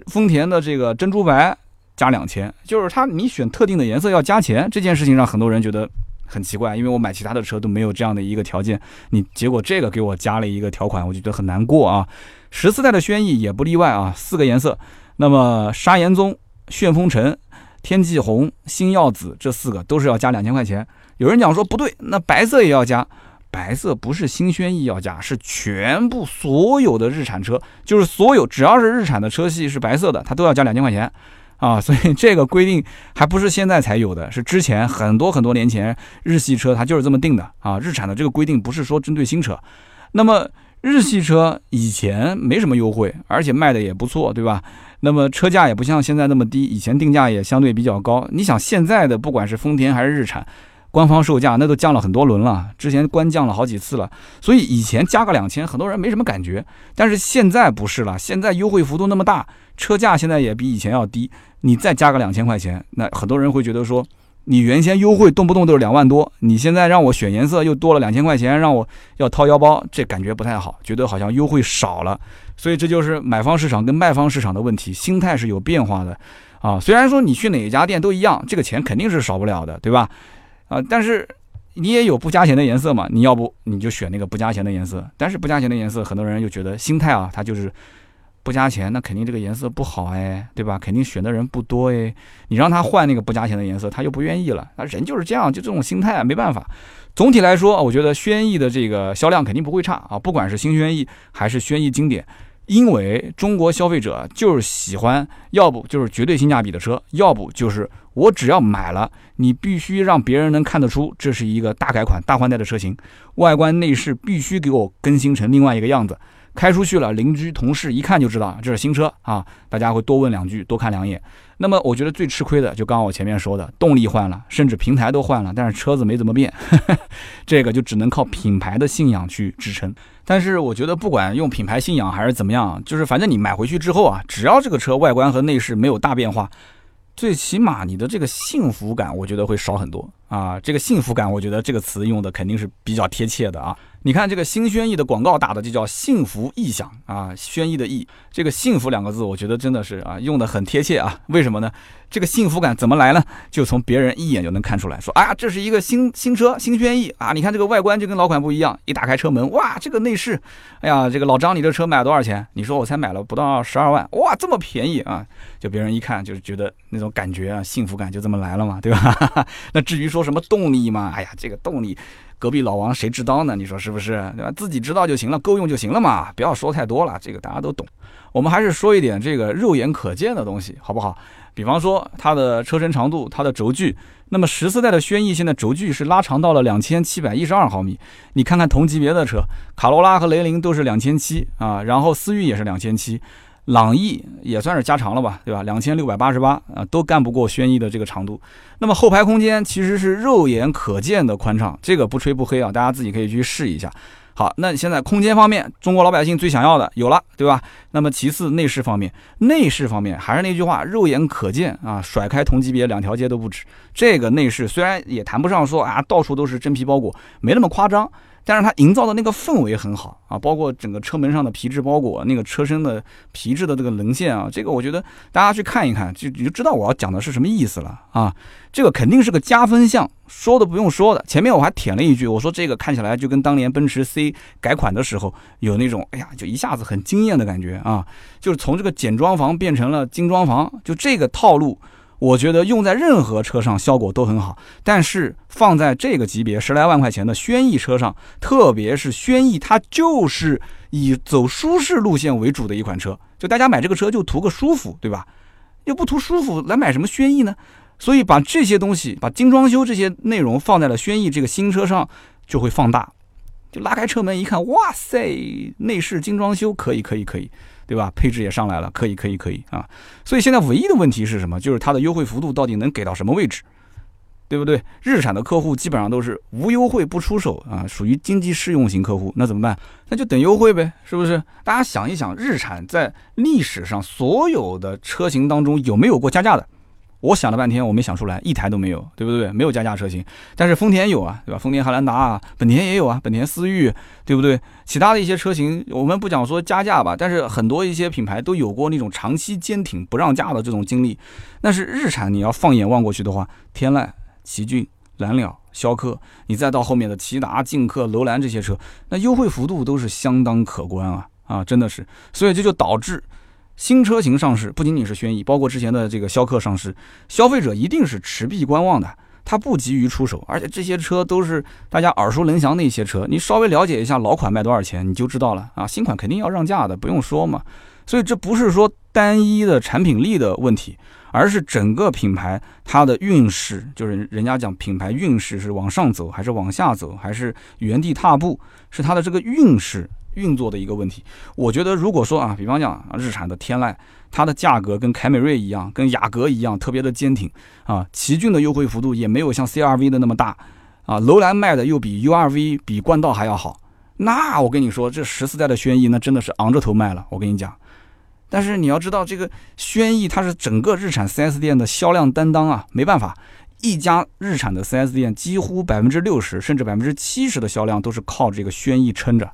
丰田的这个珍珠白加两千，就是它你选特定的颜色要加钱，这件事情让很多人觉得很奇怪，因为我买其他的车都没有这样的一个条件，你结果这个给我加了一个条款，我就觉得很难过啊。十四代的轩逸也不例外啊，四个颜色，那么砂岩棕、旋风橙、天际红、星耀紫这四个都是要加两千块钱。有人讲说不对，那白色也要加。白色不是新轩逸要加，是全部所有的日产车，就是所有只要是日产的车系是白色的，它都要加两千块钱啊！所以这个规定还不是现在才有的，是之前很多很多年前日系车它就是这么定的啊！日产的这个规定不是说针对新车，那么日系车以前没什么优惠，而且卖的也不错，对吧？那么车价也不像现在那么低，以前定价也相对比较高。你想现在的不管是丰田还是日产。官方售价那都降了很多轮了，之前官降了好几次了，所以以前加个两千，很多人没什么感觉。但是现在不是了，现在优惠幅度那么大，车价现在也比以前要低，你再加个两千块钱，那很多人会觉得说，你原先优惠动不动都是两万多，你现在让我选颜色又多了两千块钱，让我要掏腰包，这感觉不太好，觉得好像优惠少了。所以这就是买方市场跟卖方市场的问题，心态是有变化的啊。虽然说你去哪一家店都一样，这个钱肯定是少不了的，对吧？啊，但是你也有不加钱的颜色嘛？你要不你就选那个不加钱的颜色。但是不加钱的颜色，很多人又觉得心态啊，他就是不加钱，那肯定这个颜色不好哎，对吧？肯定选的人不多哎。你让他换那个不加钱的颜色，他又不愿意了。那人就是这样，就这种心态，没办法。总体来说，我觉得轩逸的这个销量肯定不会差啊，不管是新轩逸还是轩逸经典。因为中国消费者就是喜欢，要不就是绝对性价比的车，要不就是我只要买了，你必须让别人能看得出这是一个大改款、大换代的车型，外观内饰必须给我更新成另外一个样子。开出去了，邻居同事一看就知道这是新车啊！大家会多问两句，多看两眼。那么我觉得最吃亏的，就刚刚我前面说的，动力换了，甚至平台都换了，但是车子没怎么变，*laughs* 这个就只能靠品牌的信仰去支撑。但是我觉得不管用品牌信仰还是怎么样，就是反正你买回去之后啊，只要这个车外观和内饰没有大变化。最起码你的这个幸福感，我觉得会少很多啊。这个幸福感，我觉得这个词用的肯定是比较贴切的啊。你看这个新轩逸的广告打的就叫幸福异响啊，轩逸的逸，这个幸福两个字，我觉得真的是啊，用的很贴切啊。为什么呢？这个幸福感怎么来呢？就从别人一眼就能看出来，说啊，这是一个新新车，新轩逸啊！你看这个外观就跟老款不一样，一打开车门，哇，这个内饰，哎呀，这个老张，你这车买了多少钱？你说我才买了不到十二万，哇，这么便宜啊！就别人一看就是觉得那种感觉啊，幸福感就这么来了嘛，对吧？那至于说说什么动力嘛，哎呀，这个动力，隔壁老王谁知道呢？你说是不是？对吧？自己知道就行了，够用就行了嘛，不要说太多了，这个大家都懂。我们还是说一点这个肉眼可见的东西，好不好？比方说它的车身长度，它的轴距。那么十四代的轩逸现在轴距是拉长到了两千七百一十二毫米。你看看同级别的车，卡罗拉和雷凌都是两千七啊，然后思域也是两千七。朗逸也算是加长了吧，对吧？两千六百八十八啊，都干不过轩逸的这个长度。那么后排空间其实是肉眼可见的宽敞，这个不吹不黑啊，大家自己可以去试一下。好，那现在空间方面，中国老百姓最想要的有了，对吧？那么其次内饰方面，内饰方面还是那句话，肉眼可见啊，甩开同级别两条街都不止。这个内饰虽然也谈不上说啊，到处都是真皮包裹，没那么夸张。但是它营造的那个氛围很好啊，包括整个车门上的皮质包裹，那个车身的皮质的这个棱线啊，这个我觉得大家去看一看，就你就知道我要讲的是什么意思了啊。这个肯定是个加分项，说都不用说的。前面我还舔了一句，我说这个看起来就跟当年奔驰 C 改款的时候有那种，哎呀，就一下子很惊艳的感觉啊，就是从这个简装房变成了精装房，就这个套路。我觉得用在任何车上效果都很好，但是放在这个级别十来万块钱的轩逸车上，特别是轩逸，它就是以走舒适路线为主的一款车，就大家买这个车就图个舒服，对吧？又不图舒服，来买什么轩逸呢？所以把这些东西，把精装修这些内容放在了轩逸这个新车上，就会放大。就拉开车门一看，哇塞，内饰精装修可以，可以，可以。对吧？配置也上来了，可以，可以，可以啊！所以现在唯一的问题是什么？就是它的优惠幅度到底能给到什么位置，对不对？日产的客户基本上都是无优惠不出手啊，属于经济适用型客户，那怎么办？那就等优惠呗，是不是？大家想一想，日产在历史上所有的车型当中有没有过加价的？我想了半天，我没想出来，一台都没有，对不对？没有加价车型，但是丰田有啊，对吧？丰田汉兰达啊，本田也有啊，本田思域，对不对？其他的一些车型，我们不讲说加价吧，但是很多一些品牌都有过那种长期坚挺不让价的这种经历。但是日产，你要放眼望过去的话，天籁、奇骏、蓝鸟、逍客，你再到后面的骐达、劲客、楼兰这些车，那优惠幅度都是相当可观啊啊，真的是，所以这就导致。新车型上市不仅仅是轩逸，包括之前的这个逍客上市，消费者一定是持币观望的，他不急于出手，而且这些车都是大家耳熟能详那些车，你稍微了解一下老款卖多少钱，你就知道了啊，新款肯定要让价的，不用说嘛。所以这不是说单一的产品力的问题，而是整个品牌它的运势，就是人家讲品牌运势是往上走还是往下走，还是原地踏步，是它的这个运势。运作的一个问题，我觉得如果说啊，比方讲日产的天籁，它的价格跟凯美瑞一样，跟雅阁一样，特别的坚挺啊。奇骏的优惠幅度也没有像 CRV 的那么大啊。楼兰卖的又比 URV 比冠道还要好，那我跟你说，这十四代的轩逸那真的是昂着头卖了。我跟你讲，但是你要知道，这个轩逸它是整个日产 4S 店的销量担当啊，没办法，一家日产的 4S 店几乎百分之六十甚至百分之七十的销量都是靠这个轩逸撑着。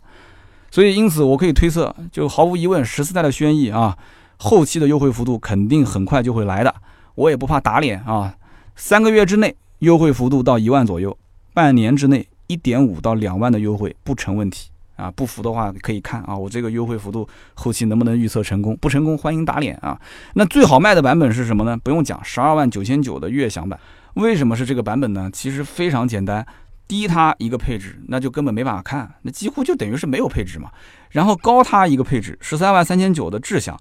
所以，因此我可以推测，就毫无疑问，十四代的轩逸啊，后期的优惠幅度肯定很快就会来的。我也不怕打脸啊，三个月之内优惠幅度到一万左右，半年之内一点五到两万的优惠不成问题啊。不服的话可以看啊，我这个优惠幅度后期能不能预测成功？不成功欢迎打脸啊。那最好卖的版本是什么呢？不用讲，十二万九千九的悦享版。为什么是这个版本呢？其实非常简单。低它一个配置，那就根本没办法看，那几乎就等于是没有配置嘛。然后高它一个配置，十三万三千九的智享，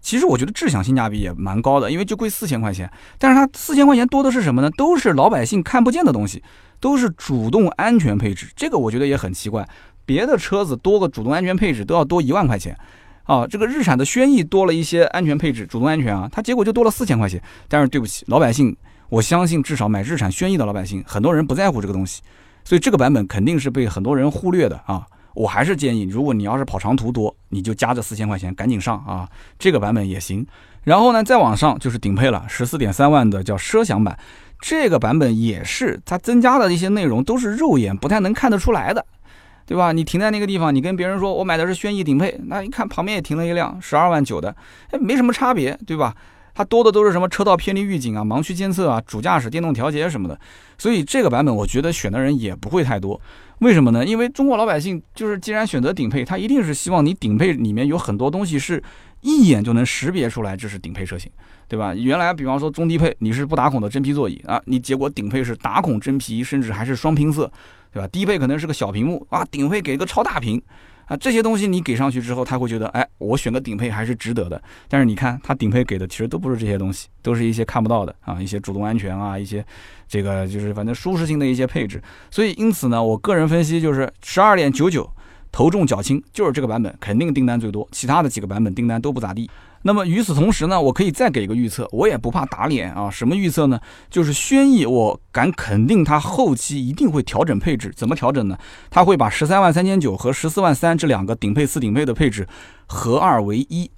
其实我觉得智享性价比也蛮高的，因为就贵四千块钱。但是它四千块钱多的是什么呢？都是老百姓看不见的东西，都是主动安全配置。这个我觉得也很奇怪，别的车子多个主动安全配置都要多一万块钱，啊，这个日产的轩逸多了一些安全配置，主动安全啊，它结果就多了四千块钱。但是对不起，老百姓。我相信至少买日产轩逸的老百姓，很多人不在乎这个东西，所以这个版本肯定是被很多人忽略的啊！我还是建议，如果你要是跑长途多，你就加这四千块钱，赶紧上啊！这个版本也行。然后呢，再往上就是顶配了，十四点三万的叫奢享版，这个版本也是它增加的一些内容都是肉眼不太能看得出来的，对吧？你停在那个地方，你跟别人说我买的是轩逸顶配，那一看旁边也停了一辆十二万九的，哎，没什么差别，对吧？它多的都是什么车道偏离预警啊、盲区监测啊、主驾驶电动调节什么的，所以这个版本我觉得选的人也不会太多。为什么呢？因为中国老百姓就是既然选择顶配，他一定是希望你顶配里面有很多东西是一眼就能识别出来这是顶配车型，对吧？原来比方说中低配你是不打孔的真皮座椅啊，你结果顶配是打孔真皮，甚至还是双拼色，对吧？低配可能是个小屏幕啊，顶配给个超大屏。啊，这些东西你给上去之后，他会觉得，哎，我选个顶配还是值得的。但是你看，他顶配给的其实都不是这些东西，都是一些看不到的啊，一些主动安全啊，一些这个就是反正舒适性的一些配置。所以因此呢，我个人分析就是十二点九九，头重脚轻，就是这个版本肯定订单最多，其他的几个版本订单都不咋地。那么与此同时呢，我可以再给一个预测，我也不怕打脸啊。什么预测呢？就是轩逸，我敢肯定它后期一定会调整配置。怎么调整呢？它会把十三万三千九和十四万三这两个顶配次顶配的配置合二为一。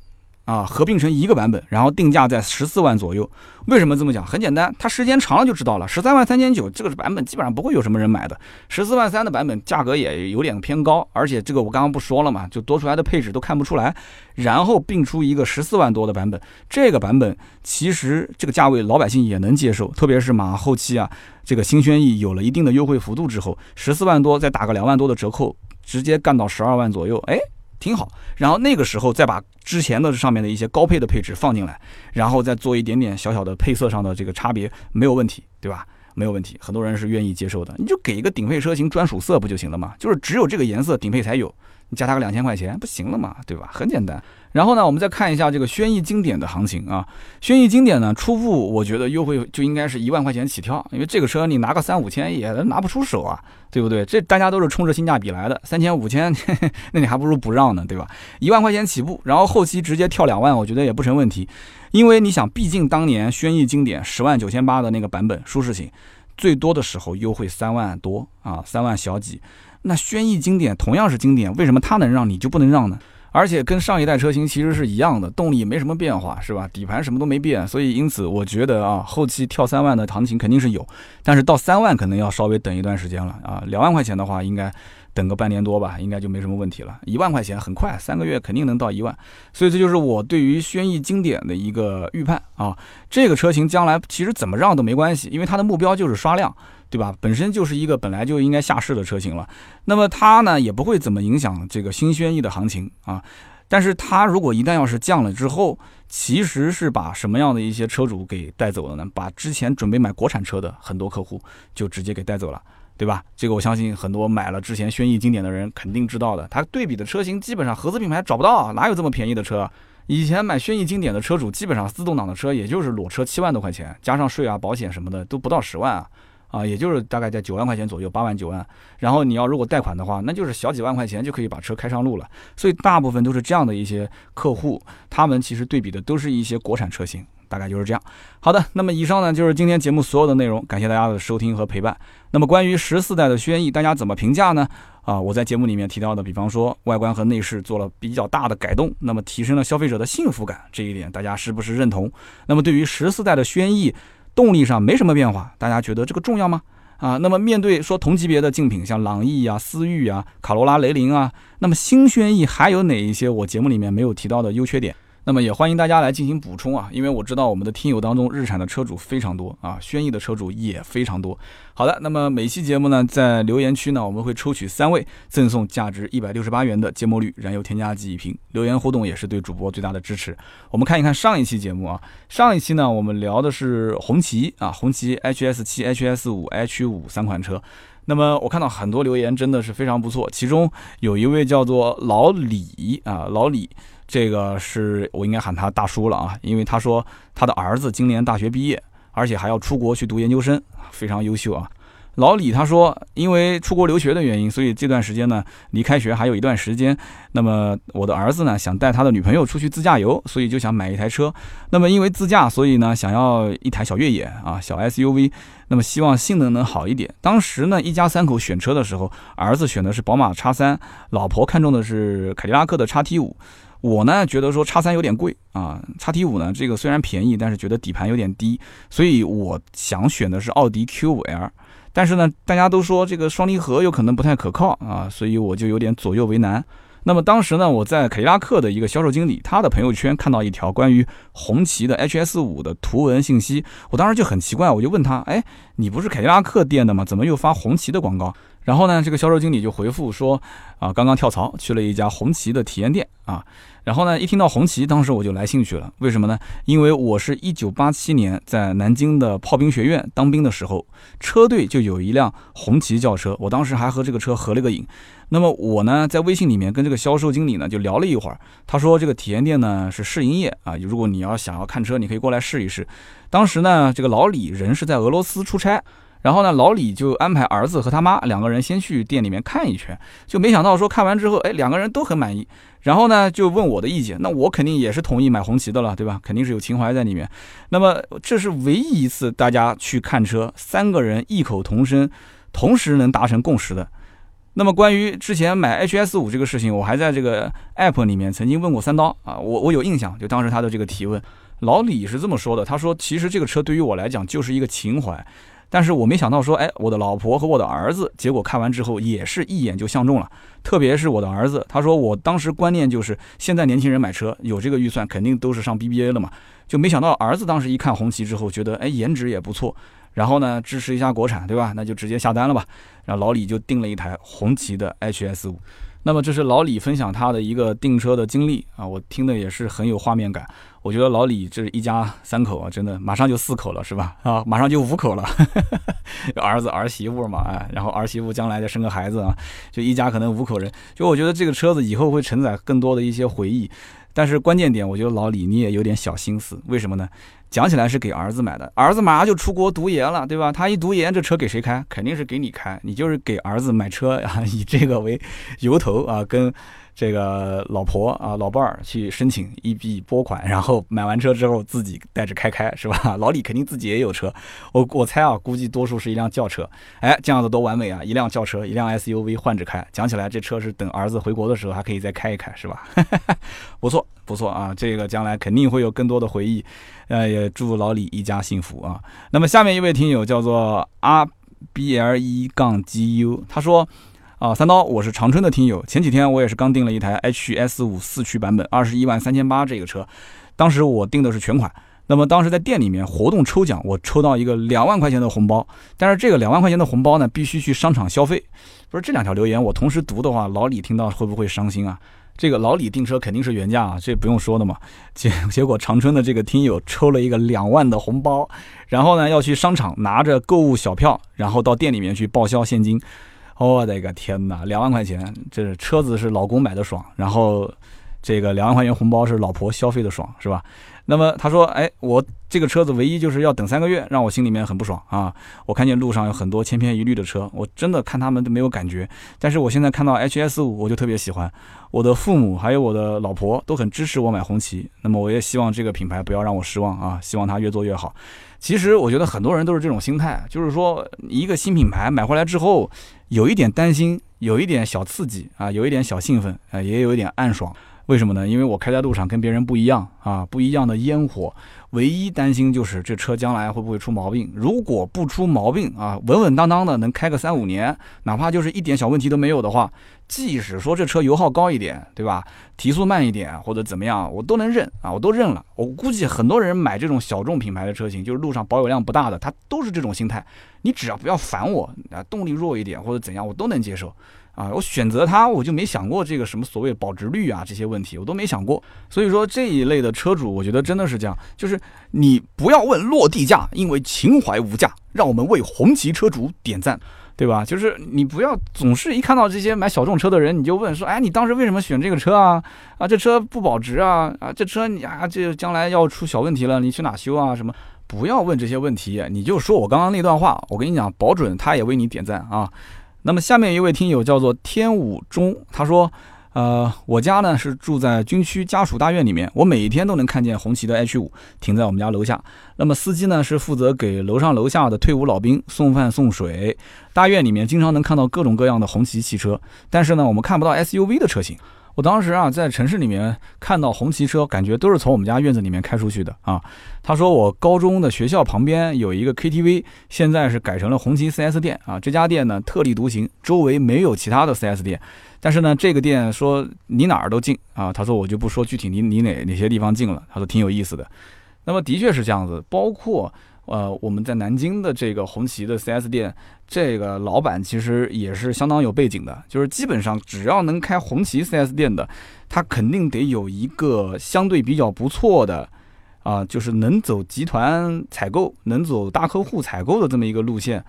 啊，合并成一个版本，然后定价在十四万左右。为什么这么讲？很简单，它时间长了就知道了。十三万三千九这个版本基本上不会有什么人买的，十四万三的版本价格也有点偏高，而且这个我刚刚不说了嘛，就多出来的配置都看不出来。然后并出一个十四万多的版本，这个版本其实这个价位老百姓也能接受，特别是马上后期啊，这个新轩逸有了一定的优惠幅度之后，十四万多再打个两万多的折扣，直接干到十二万左右，哎。挺好，然后那个时候再把之前的上面的一些高配的配置放进来，然后再做一点点小小的配色上的这个差别，没有问题，对吧？没有问题，很多人是愿意接受的。你就给一个顶配车型专属色不就行了吗？就是只有这个颜色顶配才有，你加它个两千块钱不行了嘛，对吧？很简单。然后呢，我们再看一下这个轩逸经典的行情啊。轩逸经典呢，初步我觉得优惠就应该是一万块钱起跳，因为这个车你拿个三五千也拿不出手啊，对不对？这大家都是冲着性价比来的，三千五千，*laughs* 那你还不如不让呢，对吧？一万块钱起步，然后后期直接跳两万，我觉得也不成问题。因为你想，毕竟当年轩逸经典十万九千八的那个版本舒适型，最多的时候优惠三万多啊，三万小几。那轩逸经典同样是经典，为什么它能让你就不能让呢？而且跟上一代车型其实是一样的，动力没什么变化，是吧？底盘什么都没变，所以因此我觉得啊，后期跳三万的行情肯定是有，但是到三万可能要稍微等一段时间了啊。两万块钱的话，应该等个半年多吧，应该就没什么问题了。一万块钱很快，三个月肯定能到一万，所以这就是我对于轩逸经典的一个预判啊。这个车型将来其实怎么让都没关系，因为它的目标就是刷量。对吧？本身就是一个本来就应该下市的车型了，那么它呢也不会怎么影响这个新轩逸的行情啊。但是它如果一旦要是降了之后，其实是把什么样的一些车主给带走了呢？把之前准备买国产车的很多客户就直接给带走了，对吧？这个我相信很多买了之前轩逸经典的人肯定知道的。它对比的车型基本上合资品牌找不到，啊哪有这么便宜的车？以前买轩逸经典的车主基本上自动挡的车也就是裸车七万多块钱，加上税啊、保险什么的都不到十万啊。啊，也就是大概在九万块钱左右，八万九万。然后你要如果贷款的话，那就是小几万块钱就可以把车开上路了。所以大部分都是这样的一些客户，他们其实对比的都是一些国产车型，大概就是这样。好的，那么以上呢就是今天节目所有的内容，感谢大家的收听和陪伴。那么关于十四代的轩逸，大家怎么评价呢？啊，我在节目里面提到的，比方说外观和内饰做了比较大的改动，那么提升了消费者的幸福感，这一点大家是不是认同？那么对于十四代的轩逸，动力上没什么变化，大家觉得这个重要吗？啊，那么面对说同级别的竞品，像朗逸啊、思域啊、卡罗拉、雷凌啊，那么新轩逸还有哪一些我节目里面没有提到的优缺点？那么也欢迎大家来进行补充啊，因为我知道我们的听友当中日产的车主非常多啊，轩逸的车主也非常多。好的，那么每期节目呢，在留言区呢，我们会抽取三位 *laughs* 赠送价值一百六十八元的芥末绿燃油添加剂一瓶。留言互动也是对主播最大的支持。我们看一看上一期节目啊，上一期呢，我们聊的是红旗啊，红旗 HS 七、HS 五、H 五三款车。那么我看到很多留言真的是非常不错，其中有一位叫做老李啊，老李。这个是我应该喊他大叔了啊，因为他说他的儿子今年大学毕业，而且还要出国去读研究生，非常优秀啊。老李他说，因为出国留学的原因，所以这段时间呢离开学还有一段时间。那么我的儿子呢想带他的女朋友出去自驾游，所以就想买一台车。那么因为自驾，所以呢想要一台小越野啊，小 SUV。那么希望性能能好一点。当时呢一家三口选车的时候，儿子选的是宝马叉三，老婆看中的是凯迪拉克的叉 T 五。我呢觉得说叉三有点贵啊，叉 T 五呢这个虽然便宜，但是觉得底盘有点低，所以我想选的是奥迪 Q 五 L，但是呢大家都说这个双离合有可能不太可靠啊，所以我就有点左右为难。那么当时呢我在凯迪拉克的一个销售经理，他的朋友圈看到一条关于红旗的 HS 五的图文信息，我当时就很奇怪，我就问他，哎，你不是凯迪拉克店的吗？怎么又发红旗的广告？然后呢，这个销售经理就回复说，啊，刚刚跳槽去了一家红旗的体验店啊。然后呢，一听到红旗，当时我就来兴趣了。为什么呢？因为我是一九八七年在南京的炮兵学院当兵的时候，车队就有一辆红旗轿车，我当时还和这个车合了个影。那么我呢，在微信里面跟这个销售经理呢就聊了一会儿，他说这个体验店呢是试营业啊，如果你要想要看车，你可以过来试一试。当时呢，这个老李人是在俄罗斯出差。然后呢，老李就安排儿子和他妈两个人先去店里面看一圈，就没想到说看完之后，哎，两个人都很满意。然后呢，就问我的意见，那我肯定也是同意买红旗的了，对吧？肯定是有情怀在里面。那么这是唯一一次大家去看车，三个人异口同声，同时能达成共识的。那么关于之前买 HS 五这个事情，我还在这个 App 里面曾经问过三刀啊，我我有印象，就当时他的这个提问，老李是这么说的，他说其实这个车对于我来讲就是一个情怀。但是我没想到说，哎，我的老婆和我的儿子，结果看完之后也是一眼就相中了。特别是我的儿子，他说我当时观念就是，现在年轻人买车有这个预算，肯定都是上 BBA 了嘛。就没想到儿子当时一看红旗之后，觉得哎颜值也不错，然后呢支持一下国产，对吧？那就直接下单了吧。然后老李就订了一台红旗的 HS 五。那么这是老李分享他的一个订车的经历啊，我听的也是很有画面感。我觉得老李这一家三口啊，真的马上就四口了，是吧？啊，马上就五口了，*laughs* 儿子儿媳妇嘛，哎，然后儿媳妇将来再生个孩子啊，就一家可能五口人。就我觉得这个车子以后会承载更多的一些回忆。但是关键点，我觉得老李你也有点小心思，为什么呢？讲起来是给儿子买的，儿子马上就出国读研了，对吧？他一读研，这车给谁开？肯定是给你开，你就是给儿子买车啊，*laughs* 以这个为由头啊，跟这个老婆啊、老伴儿去申请一笔拨款，然后买完车之后自己带着开开，是吧？*laughs* 老李肯定自己也有车，我我猜啊，估计多数是一辆轿车，哎，这样子多完美啊！一辆轿车，一辆 SUV 换着开，讲起来这车是等儿子回国的时候还可以再开一开，是吧？*laughs* 不错。不错啊，这个将来肯定会有更多的回忆，呃，也祝老李一家幸福啊。那么下面一位听友叫做 R B L E 杠 G U，他说啊，三刀，我是长春的听友，前几天我也是刚订了一台 H S 五四驱版本，二十一万三千八这个车，当时我订的是全款，那么当时在店里面活动抽奖，我抽到一个两万块钱的红包，但是这个两万块钱的红包呢，必须去商场消费。不是这两条留言我同时读的话，老李听到会不会伤心啊？这个老李订车肯定是原价啊，这不用说的嘛。结 *laughs* 结果长春的这个听友抽了一个两万的红包，然后呢要去商场拿着购物小票，然后到店里面去报销现金。我的个天哪，两万块钱，这车子是老公买的爽，然后这个两万块钱红包是老婆消费的爽，是吧？那么他说，哎，我这个车子唯一就是要等三个月，让我心里面很不爽啊。我看见路上有很多千篇一律的车，我真的看他们都没有感觉。但是我现在看到 HS 五，我就特别喜欢。我的父母还有我的老婆都很支持我买红旗，那么我也希望这个品牌不要让我失望啊，希望它越做越好。其实我觉得很多人都是这种心态，就是说一个新品牌买回来之后，有一点担心，有一点小刺激啊，有一点小兴奋啊，也有一点暗爽。为什么呢？因为我开在路上跟别人不一样啊，不一样的烟火。唯一担心就是这车将来会不会出毛病。如果不出毛病啊，稳稳当当的能开个三五年，哪怕就是一点小问题都没有的话，即使说这车油耗高一点，对吧？提速慢一点或者怎么样，我都能认啊，我都认了。我估计很多人买这种小众品牌的车型，就是路上保有量不大的，他都是这种心态。你只要不要烦我啊，动力弱一点或者怎样，我都能接受。啊，我选择它，我就没想过这个什么所谓保值率啊这些问题，我都没想过。所以说这一类的车主，我觉得真的是这样，就是你不要问落地价，因为情怀无价。让我们为红旗车主点赞，对吧？就是你不要总是一看到这些买小众车的人，你就问说，哎，你当时为什么选这个车啊？啊，这车不保值啊？啊，这车你啊，这将来要出小问题了，你去哪修啊？什么？不要问这些问题，你就说我刚刚那段话，我跟你讲，保准他也为你点赞啊。那么下面一位听友叫做天武中，他说，呃，我家呢是住在军区家属大院里面，我每一天都能看见红旗的 H 五停在我们家楼下。那么司机呢是负责给楼上楼下的退伍老兵送饭送水。大院里面经常能看到各种各样的红旗汽车，但是呢，我们看不到 SUV 的车型。我当时啊，在城市里面看到红旗车，感觉都是从我们家院子里面开出去的啊。他说我高中的学校旁边有一个 KTV，现在是改成了红旗 4S 店啊。这家店呢特立独行，周围没有其他的 4S 店，但是呢，这个店说你哪儿都进啊。他说我就不说具体你你哪哪些地方进了，他说挺有意思的。那么的确是这样子，包括。呃，我们在南京的这个红旗的 4S 店，这个老板其实也是相当有背景的，就是基本上只要能开红旗 4S 店的，他肯定得有一个相对比较不错的，啊，就是能走集团采购、能走大客户采购的这么一个路线，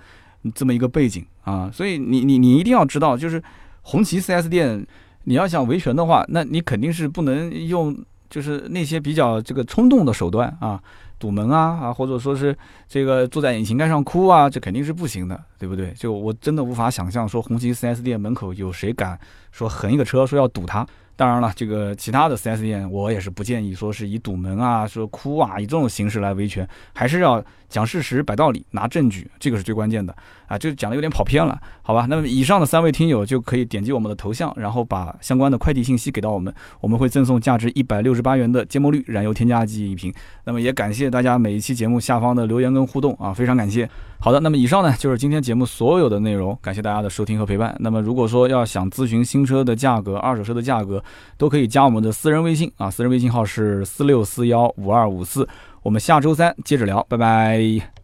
这么一个背景啊。所以你你你一定要知道，就是红旗 4S 店，你要想维权的话，那你肯定是不能用。就是那些比较这个冲动的手段啊，堵门啊啊，或者说是这个坐在引擎盖上哭啊，这肯定是不行的，对不对？就我真的无法想象说红旗 4S 店门口有谁敢说横一个车说要堵他。当然了，这个其他的 4S 店我也是不建议说是以堵门啊、说哭啊以这种形式来维权，还是要讲事实、摆道理、拿证据，这个是最关键的啊。就讲的有点跑偏了，好吧？那么以上的三位听友就可以点击我们的头像，然后把相关的快递信息给到我们，我们会赠送价值一百六十八元的芥末绿燃油添加剂一瓶。那么也感谢大家每一期节目下方的留言跟互动啊，非常感谢。好的，那么以上呢就是今天节目所有的内容，感谢大家的收听和陪伴。那么如果说要想咨询新车的价格、二手车的价格，都可以加我们的私人微信啊，私人微信号是四六四幺五二五四。我们下周三接着聊，拜拜。